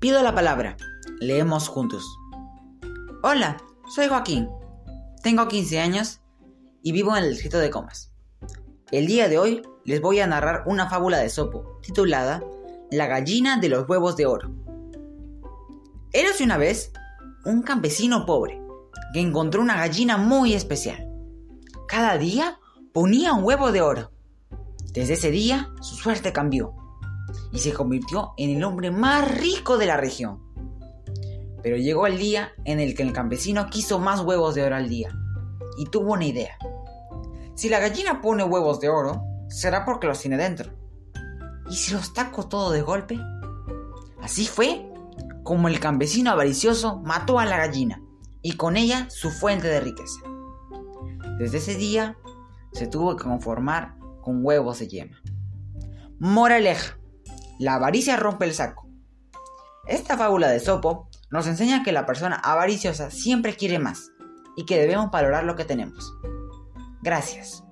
Pido la palabra. Leemos juntos. Hola, soy Joaquín. Tengo 15 años y vivo en el distrito de Comas. El día de hoy les voy a narrar una fábula de Sopo titulada La gallina de los huevos de oro. Érase una vez un campesino pobre que encontró una gallina muy especial. Cada día ponía un huevo de oro. Desde ese día su suerte cambió y se convirtió en el hombre más rico de la región. Pero llegó el día en el que el campesino quiso más huevos de oro al día y tuvo una idea. Si la gallina pone huevos de oro, será porque los tiene dentro. ¿Y si los taco todo de golpe? Así fue como el campesino avaricioso mató a la gallina y con ella su fuente de riqueza. Desde ese día se tuvo que conformar con huevos de yema. Moraleja. La avaricia rompe el saco. Esta fábula de Sopo nos enseña que la persona avariciosa siempre quiere más y que debemos valorar lo que tenemos. Gracias.